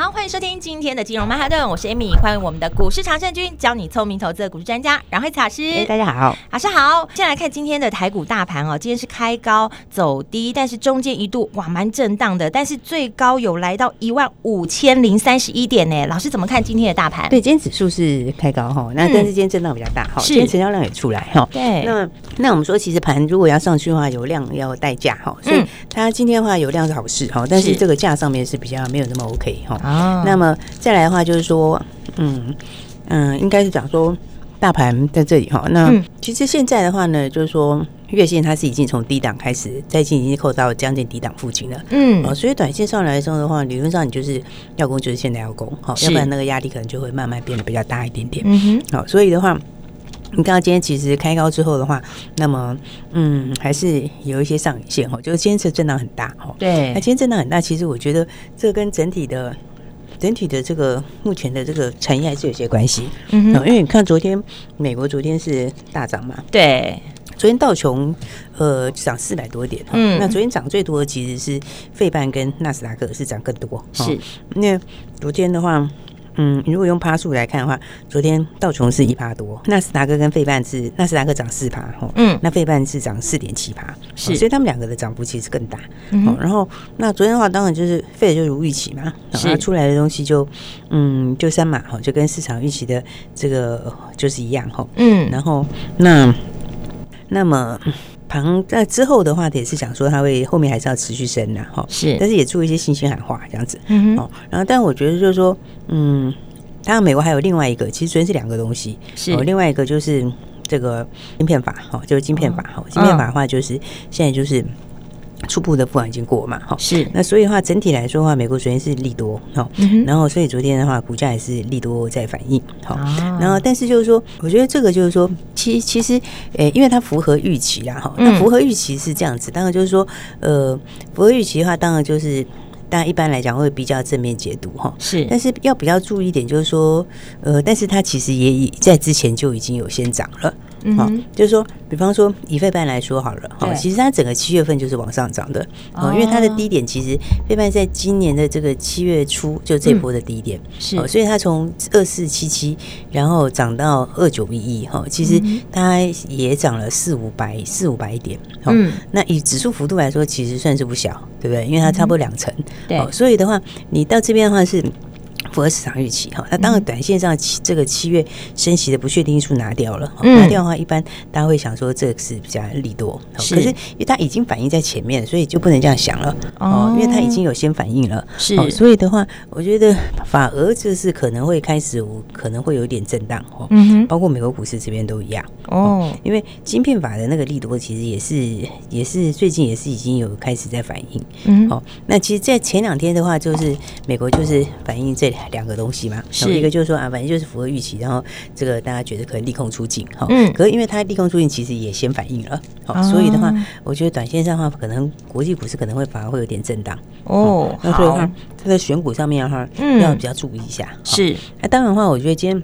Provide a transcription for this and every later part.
好，欢迎收听今天的金融曼哈顿，我是 Amy，欢迎我们的股市常胜军，教你聪明投资的股市专家阮慧慈老师。欸，大家好，老师好。先来看今天的台股大盘哦，今天是开高走低，但是中间一度哇蛮震荡的，但是最高有来到一万五千零三十一点呢。老师怎么看今天的大盘？对，今天指数是开高哈，那但是今天震荡比较大哈，嗯、今天成交量也出来哈。对，那那我们说，其实盘如果要上去的话，有量要代价哈，所以它今天的话有量是好事哈，但是这个价上面是比较没有那么 OK 哈。啊，那么。再来的话就是说，嗯嗯，应该是讲说大盘在这里哈。那其实现在的话呢，就是说月线它是已经从低档开始，再进已经扣到将近低档附近了。嗯，哦，所以短线上来说的话，理论上你就是要攻，就是现在要攻，好，要不然那个压力可能就会慢慢变得比较大一点点。嗯哼，好，所以的话，你看到今天其实开高之后的话，那么嗯，还是有一些上影线哈，就是今天是震荡很大哈。对，那今天震荡很大，其实我觉得这跟整体的。整体的这个目前的这个产业还是有些关系，嗯哼，因为你看昨天美国昨天是大涨嘛，对，昨天道琼呃涨四百多点，嗯，那昨天涨最多的其实是费半跟纳斯达克是涨更多，是，那昨天的话。嗯，如果用趴数来看的话，昨天道琼是一趴多，纳斯达克跟费半是纳斯达克涨四趴，嗯，那费半是涨四点七趴，是，所以他们两个的涨幅其实更大，嗯哼，然后那昨天的话，当然就是费就如预期嘛，然后出来的东西就，嗯，就三码哈，就跟市场预期的这个就是一样哈，嗯，然后那那么。盘在之后的话，也是想说它会后面还是要持续升的哈，是，但是也做一些信心喊话这样子，嗯哼，哦，然后但我觉得就是说，嗯，当然美国还有另外一个，其实昨天是两个东西，是，另外一个就是这个晶片法，哈，就是晶片法，哈，晶片法的话就是现在就是。初步的部分已经过嘛，哈，是。那所以的话，整体来说的话，美国昨天是利多，哈，然后所以昨天的话，股价也是利多在反应，好。然后但是就是说，我觉得这个就是说，其其实，诶，因为它符合预期啦，哈，那符合预期是这样子。当然就是说，呃，符合预期的话，当然就是，当然一般来讲会比较正面解读，哈，是。但是要比较注意一点，就是说，呃，但是它其实也已在之前就已经有先涨了。嗯，好，就是说，比方说以费半来说好了，哈，其实它整个七月份就是往上涨的，哦，因为它的低点其实费半在今年的这个七月初就这波的低点，是，所以它从二四七七，然后涨到二九一一，哈，其实它也涨了四五百四五百点，嗯，那以指数幅度来说，其实算是不小，对不对？因为它差不多两成，对，所以的话，你到这边的话是。符合市场预期哈，那当然短线上七这个七月升息的不确定因素拿掉了，拿掉的话，一般大家会想说这个是比较利多，可是因为它已经反映在前面，所以就不能这样想了哦，因为它已经有先反应了，是，所以的话，我觉得反而就是可能会开始可能会有点震荡哦，包括美国股市这边都一样哦，因为晶片法的那个利多其实也是也是最近也是已经有开始在反应，嗯，好，那其实，在前两天的话，就是美国就是反映这。两个东西嘛，是。一个就是说啊，反正就是符合预期，然后这个大家觉得可能利空出尽哈，嗯，可是因为它利空出尽，其实也先反应了，好、哦，所以的话，我觉得短线上的话，可能国际股市可能会反而会有点震荡哦，那所以的话，它在选股上面的话，嗯，要比较注意一下，是，那当然的话，我觉得今天。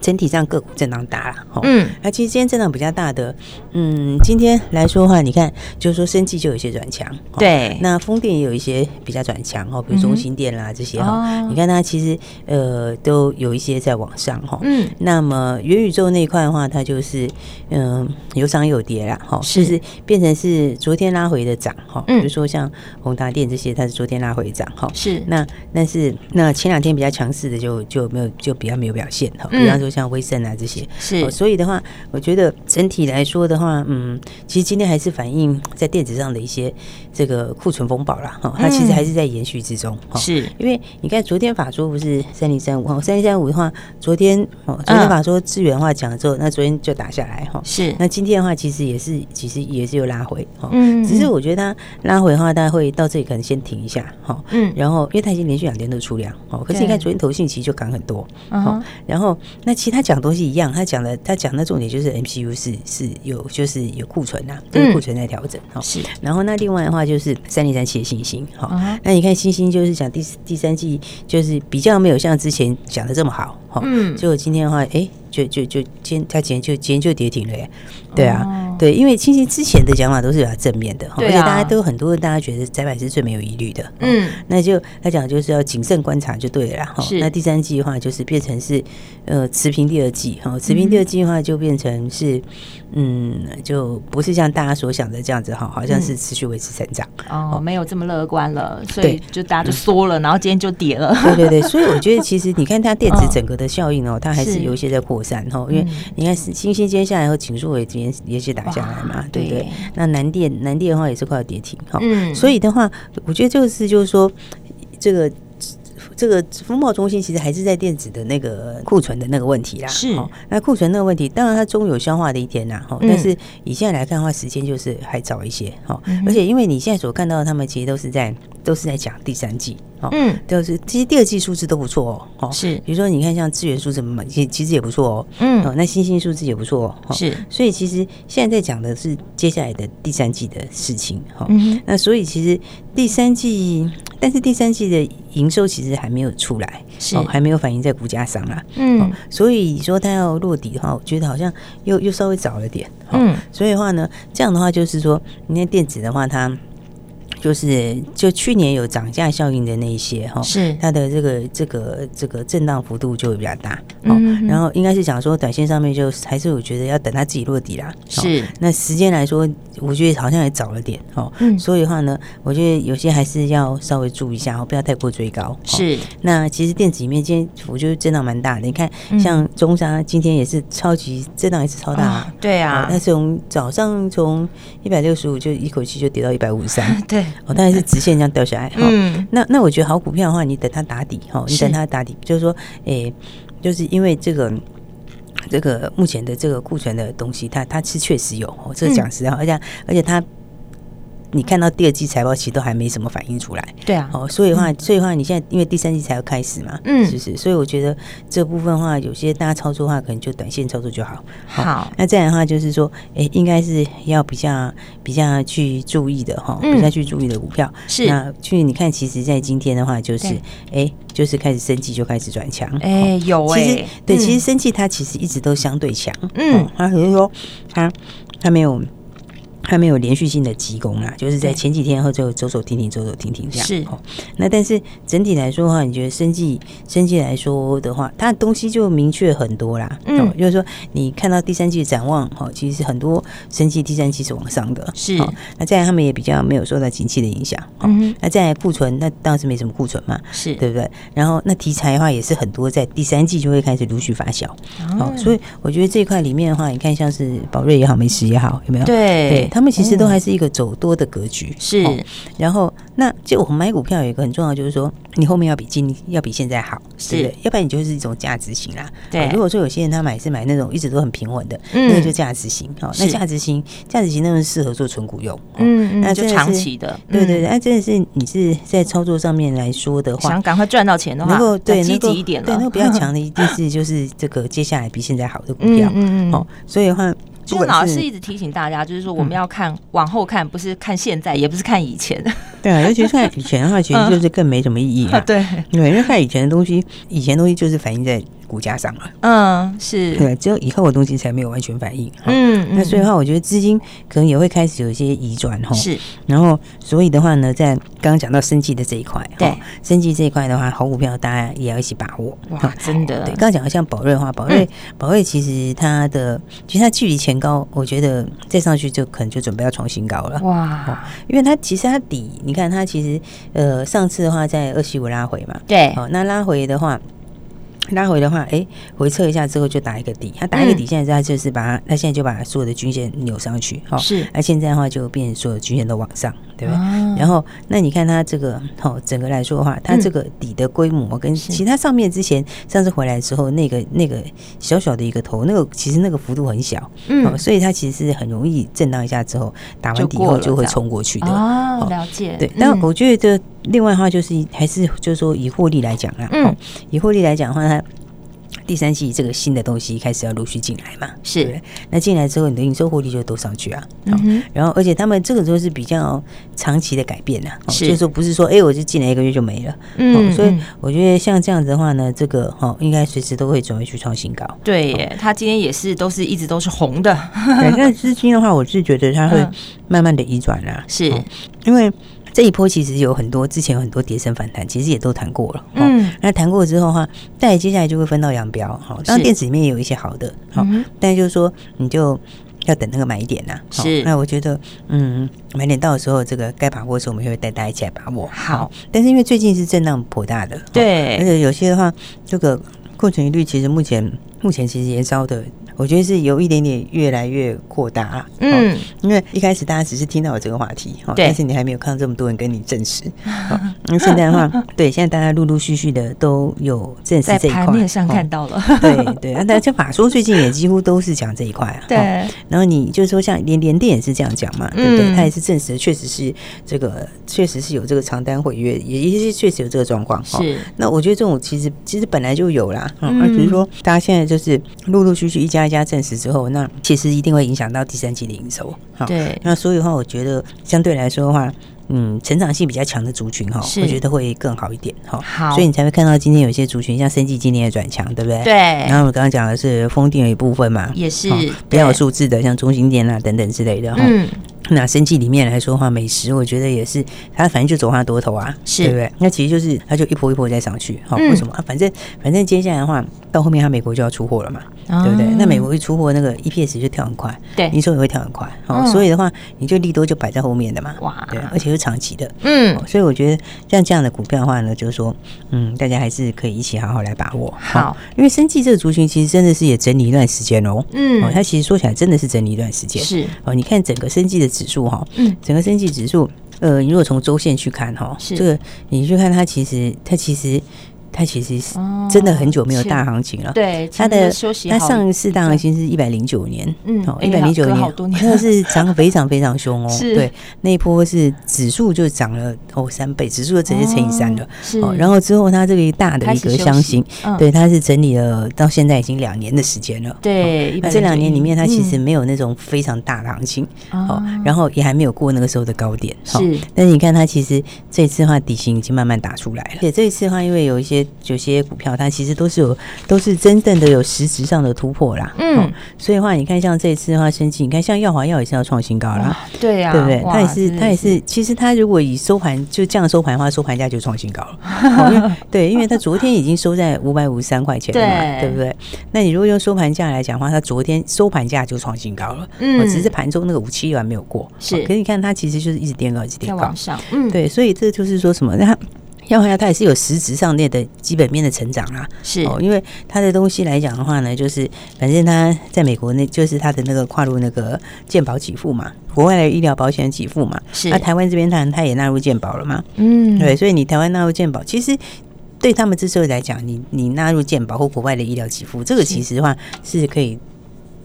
整体上个股震荡大了，嗯，那其实今天震荡比较大的，嗯，今天来说的话，你看，就是说生技就有一些转强，对，那风电也有一些比较转强哈，比如中心电啦这些哈，你看它其实呃都有一些在往上哈，嗯，那么元宇宙那一块的话，它就是嗯有涨有跌啦，哈，就是变成是昨天拉回的涨哈，比如说像宏达电这些，它是昨天拉回涨哈，是，那但是那前两天比较强势的就就没有就比较没有表现哈，比方说。像威盛啊这些。是、哦，所以的话，我觉得整体来说的话，嗯，其实今天还是反映在电子上的一些这个库存风暴啦，哈、哦，它其实还是在延续之中，哈、哦，是。因为你看昨天法说不是三零三五哈，三零三五的话，昨天哦，昨天法说资源的话讲了之后，那昨天就打下来哈，是，那今天的话其实也是其实也是有拉回，哈，嗯，只是我觉得它拉回的话，大家会到这里可能先停一下，哈，嗯，然后因为它已经连续两天都出量，哦，可是你看昨天投信其实就涨很多，哦，然后那其实他讲东西一样，他讲的他讲的重点就是 MCU 是是有就是有库存呐，这个库存在调整，哈，是，然后那另外的话就是三零三七的星星，哈，那你看星星就是讲第第三季就是比较没有像之前讲的这么好，哈，嗯，结果今天的话，哎。就就就今天他今天就今天就跌停了耶，对啊，哦、对，因为其实之前的讲法都是比较正面的，啊、而且大家都很多人大家觉得窄板是最没有疑虑的，嗯，那就他讲就是要谨慎观察就对了哈。那第三季的话就是变成是呃持平第二季哈，持平第二季的话就变成是嗯，就不是像大家所想的这样子哈，好像是持续维持成长、嗯、哦，没有这么乐观了，所以就大家就缩了，然后今天就跌了，对对对，所以我觉得其实你看它电子整个的效应哦，它还是。有一些在扩。然后，因为你看，星星接下来后，景硕也今天也是打下来嘛，对不对？那南电南电的话也是快要跌停，哈，嗯，所以的话，我觉得这个是就是说，这个这个风暴中心其实还是在电子的那个库存的那个问题啦，是。那库存那个问题，当然它终有消化的一天呐，哈。但是以现在来看的话，时间就是还早一些，哈。而且因为你现在所看到的，他们其实都是在都是在讲第三季。嗯，就是其实第二季数字都不错哦，哦。是，比如说你看像资源数字嘛，其其实也不错哦，嗯，哦那新兴数字也不错哦，是，所以其实现在在讲的是接下来的第三季的事情，哈，嗯，那所以其实第三季，但是第三季的营收其实还没有出来，是，还没有反映在股价上啦，嗯，所以说它要落底的话，我觉得好像又又稍微早了点，嗯，所以的话呢，这样的话就是说，你看电子的话，它。就是就去年有涨价效应的那一些哈，是。它的这个这个这个震荡幅度就会比较大，嗯，然后应该是讲说短线上面就还是我觉得要等它自己落底啦，是。那时间来说，我觉得好像也早了点哦，嗯，所以的话呢，我觉得有些还是要稍微注意一下哦，不要太过追高，是。那其实电子里面今天我觉得震荡蛮大的，你看像中沙今天也是超级震荡也是超大，对啊，那从早上从一百六十五就一口气就跌到一百五十三，对。哦，当然是直线这样掉下来。嗯，那那我觉得好股票的话，你等它打底哈，你等它打底，就是说，诶，就是因为这个这个目前的这个库存的东西，它它是确实有，这个讲实话，而且而且它。你看到第二季财报其实都还没什么反应出来，对啊，哦，所以的话，所以的话，你现在因为第三季才要开始嘛，嗯，是不是？所以我觉得这部分的话，有些大家操作的话，可能就短线操作就好。好，那这样的话就是说，哎，应该是要比较比较去注意的哈，比较去注意的股票。是。那去你看，其实，在今天的话，就是哎，就是开始升气就开始转强，哎，有哎，其实对，其实升气它其实一直都相对强，嗯，它只是说它它没有。还没有连续性的急攻啊，就是在前几天后就走走停停，走走停停这样。是，那但是整体来说的话，你觉得生技生技来说的话，它的东西就明确很多啦。嗯，就是说你看到第三季的展望哈，其实很多生技第三季是往上的。是，那再来他们也比较没有受到景气的影响。嗯，那再来库存，那当然是没什么库存嘛。是，对不对？然后那题材的话也是很多，在第三季就会开始陆续发酵。好，所以我觉得这一块里面的话，你看像是宝瑞也好，美食也好，有没有？对对。他们其实都还是一个走多的格局，是。然后，那就我们买股票有一个很重要，就是说你后面要比今要比现在好，是不对？要不然你就是一种价值型啦。对。如果说有些人他买是买那种一直都很平稳的，那个就价值型。好，那价值型价值型那种适合做纯股用。嗯，那就长期的。对对对，那真的是你是在操作上面来说的话，想赶快赚到钱的话，能够对积极一点，对那个比较强的 一定是就是这个接下来比现在好的股票。嗯嗯。好，所以的话。就老师一直提醒大家，就是说我们要看往后看，不是看现在，也不是看以前。对啊，尤其是看以前的话，其实就是更没什么意义啊。对，因为看以前的东西，以前的东西就是反映在。股价上了，嗯，是。对，只有以后的东西才没有完全反应，嗯，那所以的话，我觉得资金可能也会开始有一些移转哈，是，然后所以的话呢，在刚刚讲到生技的这一块，对，生技这一块的话，好股票大家也要一起把握，哇，真的，对，刚刚讲的像宝瑞的话，宝瑞，宝瑞其实它的其实它距离前高，我觉得再上去就可能就准备要创新高了，哇，因为它其实它底，你看它其实呃上次的话在二七五拉回嘛，对，哦，那拉回的话。拉回的话，哎，回撤一下之后就打一个底，它打一个底，现在它就是把它，它现在就把所有的均线扭上去，哦，是，那现在的话就变成所有均线都往上，对不对？然后，那你看它这个，好，整个来说的话，它这个底的规模跟其他上面之前上次回来之后那个那个小小的一个头，那个其实那个幅度很小，嗯，所以它其实是很容易震荡一下之后打完底以后就会冲过去的，哦，了解，对，但我觉得另外的话就是还是就是说以获利来讲啊，嗯，以获利来讲的话，它。第三季这个新的东西开始要陆续进来嘛？是对对，那进来之后，你的营收获利就多上去啊。嗯，然后而且他们这个时候是比较长期的改变呐、啊，是就是说不是说哎，我就进来一个月就没了。嗯，所以我觉得像这样子的话呢，这个哈应该随时都会准备去创新高。对耶，它今天也是都是一直都是红的。对，那资金的话，我是觉得它会慢慢的移转啦。是因为。这一波其实有很多，之前有很多跌升反弹，其实也都谈过了。嗯，那谈过之后的话，再接下来就会分道扬镳。好，当然电子里面也有一些好的，好，但就是说你就要等那个买点呐。是，那我觉得，嗯，买点到的时候，这个该把握的时候，我们会带大家一起来把握。好，但是因为最近是震荡颇大的，对，而且有些的话，这个库存率其实目前目前其实延烧的。我觉得是有一点点越来越扩大啊，嗯，因为一开始大家只是听到我这个话题，哈，但是你还没有看到这么多人跟你证实，那现在的话，对，现在大家陆陆续续的都有证实这一块，盘面上看到了，对对，那大家法说最近也几乎都是讲这一块啊，对，然后你就是说像连连电也是这样讲嘛，对不对？他也是证实确实是这个，确实是有这个长单毁约，也也是确实有这个状况，是。那我觉得这种其实其实本来就有啦，啊，只是说大家现在就是陆陆续续一家。加证实之后，那其实一定会影响到第三季的营收。好，对，那所以的话，我觉得相对来说的话，嗯，成长性比较强的族群哈，我觉得会更好一点哈。好，所以你才会看到今天有些族群，像生技今年也转强，对不对？对。然后我刚刚讲的是风电的一部分嘛，也是比较有数字的，像中心电啊等等之类的哈。嗯。那生计里面来说的话，美食我觉得也是，它反正就走它多头啊，是对不对？那其实就是它就一波一波再上去，好，为什么啊？反正反正接下来的话，到后面它美国就要出货了嘛，对不对？那美国一出货，那个 EPS 就跳很快，对，营收也会跳很快，好，所以的话，你就利多就摆在后面的嘛，哇，对，而且是长期的，嗯，所以我觉得像这样的股票的话呢，就是说，嗯，大家还是可以一起好好来把握，好，因为生计这个族群其实真的是也整理一段时间哦，嗯，它其实说起来真的是整理一段时间，是哦，你看整个生计的。指数哈，嗯，整个升级指数，呃，你如果从周线去看哈，是这个你去看它，其实它其实。它其实是真的很久没有大行情了。对，它的它上一次大行情是一百零九年，嗯，一百零九年，那是涨非常非常凶哦。对，那一波是指数就涨了哦三倍，指数就直接乘以三了。哦，然后之后它这个大的一个箱型，对，它是整理了到现在已经两年的时间了。对，这两年里面它其实没有那种非常大的行情，哦，然后也还没有过那个时候的高点。是，但是你看它其实这次的话底薪已经慢慢打出来了。对，这一次的话，因为有一些。有些股票它其实都是有，都是真正的有实质上的突破啦。嗯，所以的话，你看像这次的话，生技，你看像耀华药也是要创新高啦。对呀，对不对？它也是，它也是。其实它如果以收盘就这样收盘的话，收盘价就创新高了。对，因为它昨天已经收在五百五十三块钱了嘛，对不对？那你如果用收盘价来讲的话，它昨天收盘价就创新高了。嗯，只是盘中那个五七一还没有过。是，可是你看它其实就是一直垫高，一直垫高。上，嗯，对，所以这就是说什么？它。要不要它也是有实质上面的基本面的成长啊，是。哦，因为它的东西来讲的话呢，就是反正它在美国那，就是它的那个跨入那个健保给付嘛，国外的医疗保险给付嘛，是。那台湾这边它它也纳入健保了嘛，嗯，对，所以你台湾纳入健保，其实对他们这时候来讲，你你纳入健保或国外的医疗给付，这个其实的话是可以。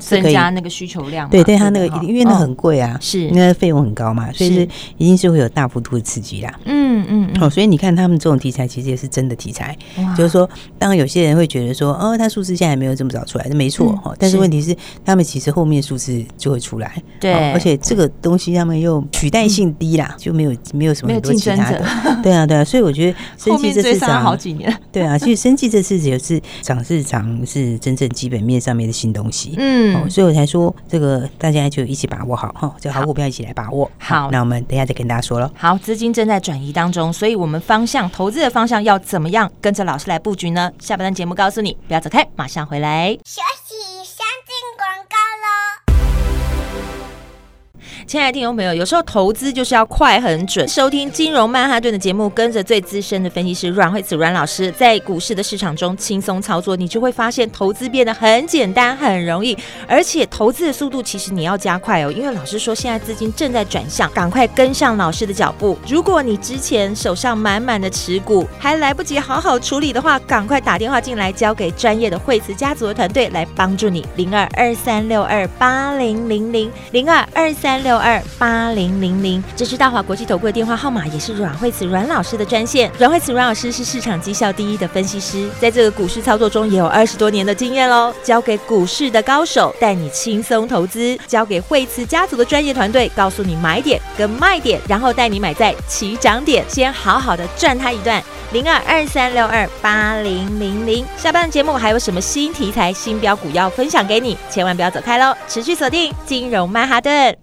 增加那个需求量，对，对，它那个因为那很贵啊，是，因为费用很高嘛，所以是。一定是会有大幅度的刺激啦。嗯嗯，哦，所以你看他们这种题材其实也是真的题材，就是说，当然有些人会觉得说，哦，它数字现在还没有这么早出来，没错哈，但是问题是，他们其实后面数字就会出来，对，而且这个东西他们又取代性低啦，就没有没有什么很多其他的，对啊对啊，所以我觉得生技这次涨好几年，对啊，其实生技这次也是涨是涨是真正基本面上面的新东西，嗯。所以我才说，这个大家就一起把握好哈，这个好股票一起来把握。好，那我们等一下再跟大家说了。好，资金正在转移当中，所以我们方向投资的方向要怎么样跟着老师来布局呢？下半段节目告诉你，不要走开，马上回来。休息，亲爱的听众朋友，有时候投资就是要快很准。收听金融曼哈顿的节目，跟着最资深的分析师阮慧慈阮老师，在股市的市场中轻松操作，你就会发现投资变得很简单、很容易。而且投资的速度其实你要加快哦，因为老师说现在资金正在转向，赶快跟上老师的脚步。如果你之前手上满满的持股，还来不及好好处理的话，赶快打电话进来，交给专业的惠慈家族的团队来帮助你。零二二三六二八零零零零二二三六。六二八零零零，这是大华国际投顾的电话号码，也是阮慧慈阮老师的专线。阮慧慈阮老师是市场绩效第一的分析师，在这个股市操作中也有二十多年的经验喽。交给股市的高手，带你轻松投资；交给慧慈家族的专业团队，告诉你买点跟卖点，然后带你买在起涨点，先好好的赚它一段。零二二三六二八零零零，下半节目还有什么新题材、新标股要分享给你？千万不要走开喽，持续锁定金融曼哈顿。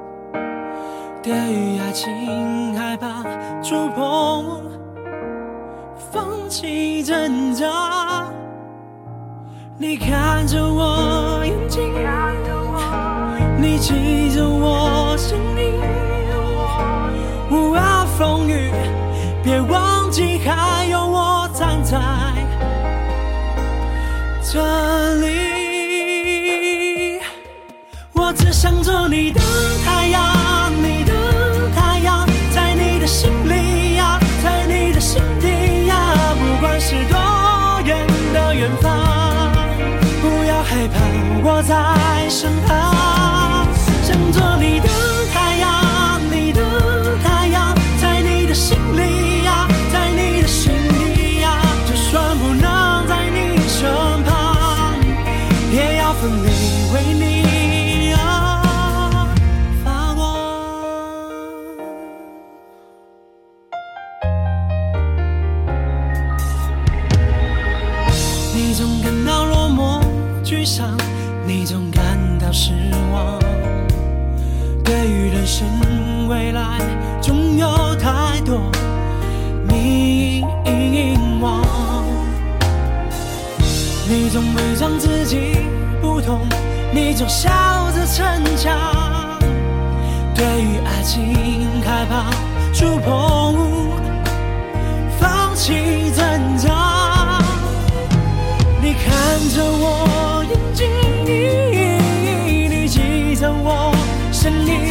对于爱情害怕触碰，放弃挣扎。你看着我眼睛，你记着我声音。无论风雨，别忘记还有我站在这里。我只想做你的太阳。装自己不懂，你总笑着逞强，对于爱情害怕触碰，放弃挣扎。你看着我眼睛。你记得我声音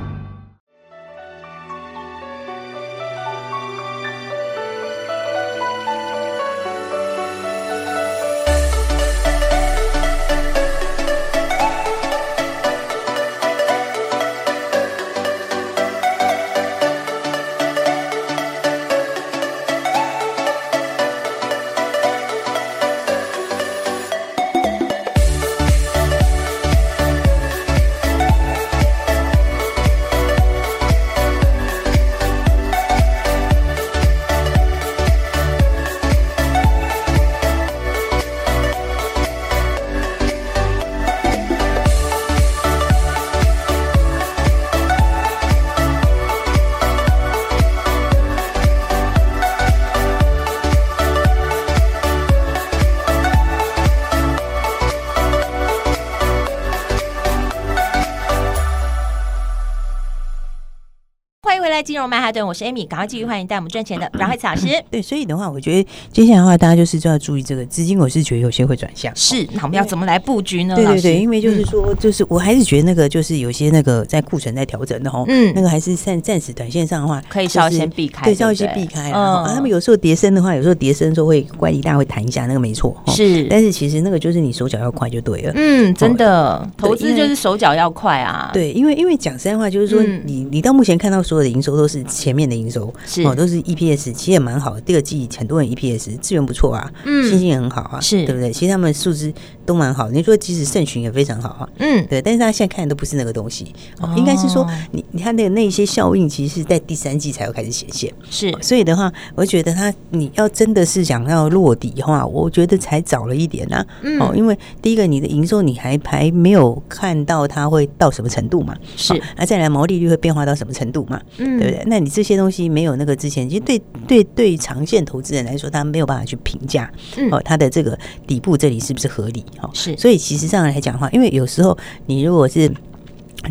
金融曼哈顿，我是 Amy，赶快继续欢迎带我们赚钱的阮慧慈老师。对，所以的话，我觉得接下来的话，大家就是就要注意这个资金，我是觉得有些会转向。是，那我们要怎么来布局呢？对对对，因为就是说，就是我还是觉得那个就是有些那个在库存在调整的哈，嗯，那个还是暂暂时短线上的话，可以稍微先避开，对，稍微先避开啊。他们有时候跌升的话，有时候跌升的时候会乖离大家会弹一下，那个没错，是。但是其实那个就是你手脚要快就对了。嗯，真的，投资就是手脚要快啊。对，因为因为讲实在话，就是说你你到目前看到所有的营收都是前面的营收是哦，都是 EPS，其实也蛮好的。第二季很多人 EPS 资源不错啊，嗯，信心也很好啊，是对不对？其实他们数字都蛮好。你说即使盛群也非常好啊，嗯，对。但是他现在看的都不是那个东西，哦，应该是说你你看那个那些效应，其实是在第三季才会开始显现。是，所以的话，我觉得他你要真的是想要落底的话，我觉得才早了一点呐。哦，因为第一个你的营收你还还没有看到它会到什么程度嘛，是。那再来毛利率会变化到什么程度嘛，嗯，对不对？那你这些东西没有那个之前，其实对对对长线投资人来说，他没有办法去评价哦，他的这个底部这里是不是合理？哦，是。所以其实上来讲的话，因为有时候你如果是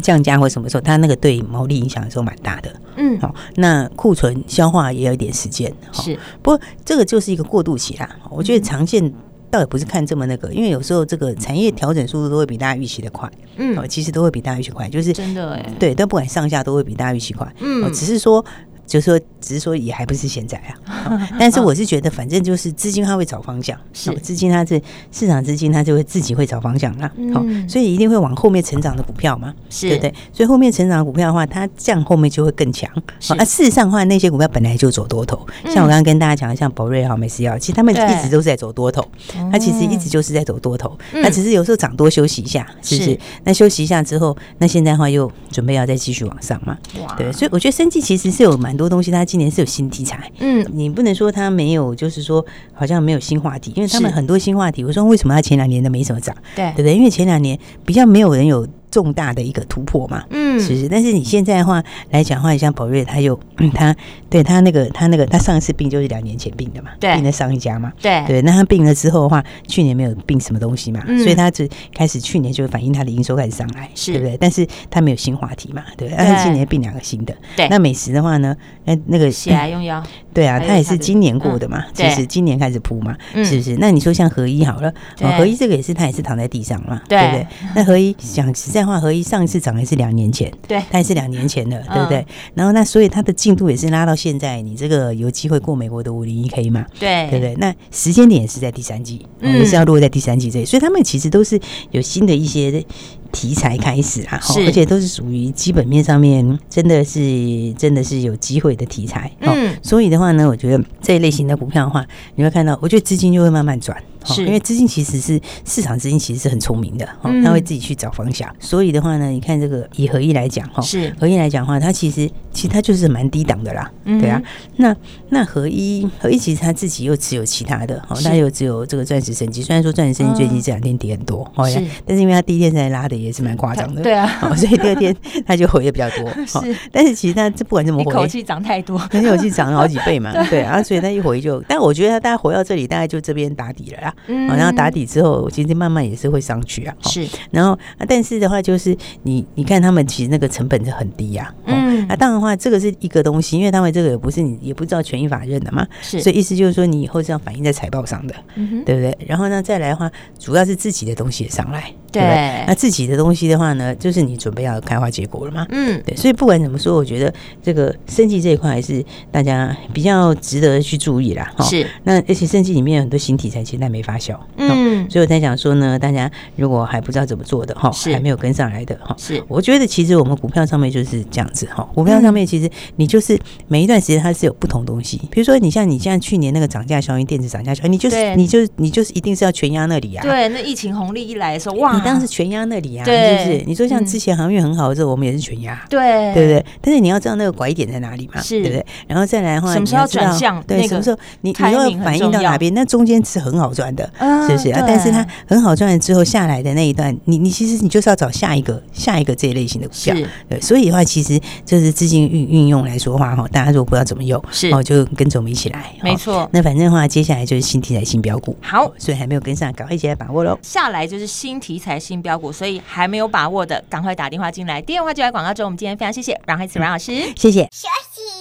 降价或什么时候，它那个对毛利影响的时候蛮大的。嗯，好，那库存消化也有一点时间。是。不过这个就是一个过渡期啦。我觉得长线倒也不是看这么那个，因为有时候这个产业调整速度都会比大家预期的快。嗯，哦，其实都会比大家预期快，就是真的哎。对，但不管上下都会比大家预期快。嗯，只是说。就是说，只是说也还不是现在啊，但是我是觉得，反正就是资金它会找方向，是资金它是市场资金，它就会自己会找方向啦。好，所以一定会往后面成长的股票嘛，对不对？所以后面成长的股票的话，它这样后面就会更强。啊，事实上的话，那些股票本来就走多头，像我刚刚跟大家讲的，像宝瑞好、美思药，其实他们一直都是在走多头，它其实一直就是在走多头，那只是有时候涨多休息一下，是不是？那休息一下之后，那现在的话又准备要再继续往上嘛？对，所以我觉得生计其实是有蛮。很多东西，它今年是有新题材，嗯，你不能说它没有，就是说好像没有新话题，因为他们很多新话题。我说为什么它前两年都没什么涨？对，对不对？因为前两年比较没有人有。重大的一个突破嘛，嗯，其实，但是你现在的话来讲的话，像宝瑞，他又 他对他那个他那个他上一次病就是两年前病的嘛，对，病的上一家嘛，对。对，那他病了之后的话，去年没有病什么东西嘛，所以他只开始去年就反映他的营收开始上来，是，对不对？但是他没有新话题嘛，对，但是今年病两个新的，对，那美食的话呢，那那个喜来用药，对啊，他也是今年过的嘛，就是今年开始铺嘛，是不是？那你说像合一好了，合一这个也是他也是躺在地上嘛，对。不对？那合一讲实在话，合一上一次。涨还是两年前，对，它也是两年前的，对不对？然后那所以它的进度也是拉到现在，你这个有机会过美国的五零一 K 嘛？对，对不对？那时间点也是在第三季，也是要落在第三季这里，所以他们其实都是有新的一些题材开始啊，而且都是属于基本面上面真的是真的是有机会的题材。嗯，所以的话呢，我觉得这一类型的股票的话，你会看到，我觉得资金就会慢慢转。是，因为资金其实是市场资金，其实是很聪明的，哦，他会自己去找方向。所以的话呢，你看这个以合一来讲，哈，是合一来讲的话，它其实其实它就是蛮低档的啦，对啊。那那合一合一其实他自己又持有其他的，哦，他又只有这个钻石升级。虽然说钻石升级最近这两天跌很多，哦，但是因为他第一天在拉的也是蛮夸张的，对啊，所以第二天 他就回的比较多。是，但是其实他这不管怎么回，一口气涨太多，一口气涨了好几倍嘛，对啊，所以他一回就，但我觉得他大概回到这里，大概就这边打底了啦。嗯，然后打底之后，其实慢慢也是会上去啊。是，然后但是的话，就是你你看他们其实那个成本是很低呀。嗯，那当然的话，这个是一个东西，因为他们这个也不是你也不知道权益法认的嘛。是，所以意思就是说，你以后是要反映在财报上的，对不对？然后呢，再来的话，主要是自己的东西也上来。对，那自己的东西的话呢，就是你准备要开花结果了嘛。嗯，对，所以不管怎么说，我觉得这个生计这一块还是大家比较值得去注意啦。是，那而且生计里面有很多新题材，其实还没发酵。嗯，所以我在讲说呢，大家如果还不知道怎么做的哈，还没有跟上来的哈，是，我觉得其实我们股票上面就是这样子哈。股票上面其实你就是每一段时间它是有不同东西，比如说你像你像去年那个涨价效应，电子涨价效应，你就是你就是你就是一定是要全压那里啊。对，那疫情红利一来的时候，哇。你当时全压那里啊，是不是？你说像之前航运很好的时候，我们也是全压，对对不对？但是你要知道那个拐点在哪里嘛，对不对？然后再来的话，什么时候转向？对，什么时候你你要反应到哪边？那中间是很好赚的，是不是啊？但是它很好赚了之后下来的那一段，你你其实你就是要找下一个下一个这一类型的股票，对。所以的话，其实就是资金运运用来说话哈，大家如果不知道怎么用，是哦，就跟着我们一起来，没错。那反正的话，接下来就是新题材新标股，好，所以还没有跟上，赶快一起来把握喽。下来就是新题材新标。标股，所以还没有把握的，赶快打电话进来。电话就在广告中。我们今天非常谢谢阮慧慈阮老师，谢谢。休息，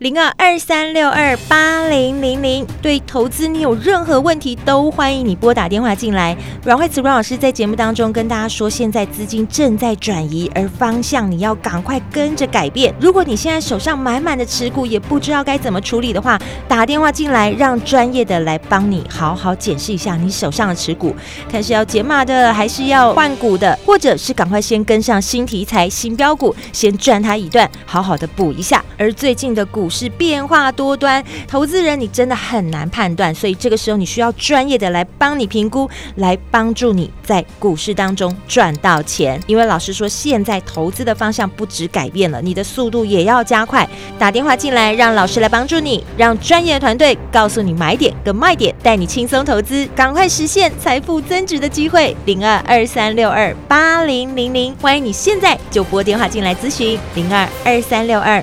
零二二三六二八零零零，对投资你有任何问题，都欢迎你拨打电话进来。阮慧慈阮老师在节目当中跟大家说，现在资金正在转移，而方向你要赶快跟着改变。如果你现在手上满满的持股，也不知道该怎么处理的话，打电话进来，让专业的来帮你好好检视一下你手上的持股，看是要解码的，还是要换股的，或者是赶快先跟上新题材、新标股，先赚它一段，好好的补一下。而最近的股。股市变化多端，投资人你真的很难判断，所以这个时候你需要专业的来帮你评估，来帮助你在股市当中赚到钱。因为老师说，现在投资的方向不止改变了，你的速度也要加快。打电话进来，让老师来帮助你，让专业的团队告诉你买点跟卖点，带你轻松投资，赶快实现财富增值的机会。零二二三六二八零零零，欢迎你现在就拨电话进来咨询。零二二三六二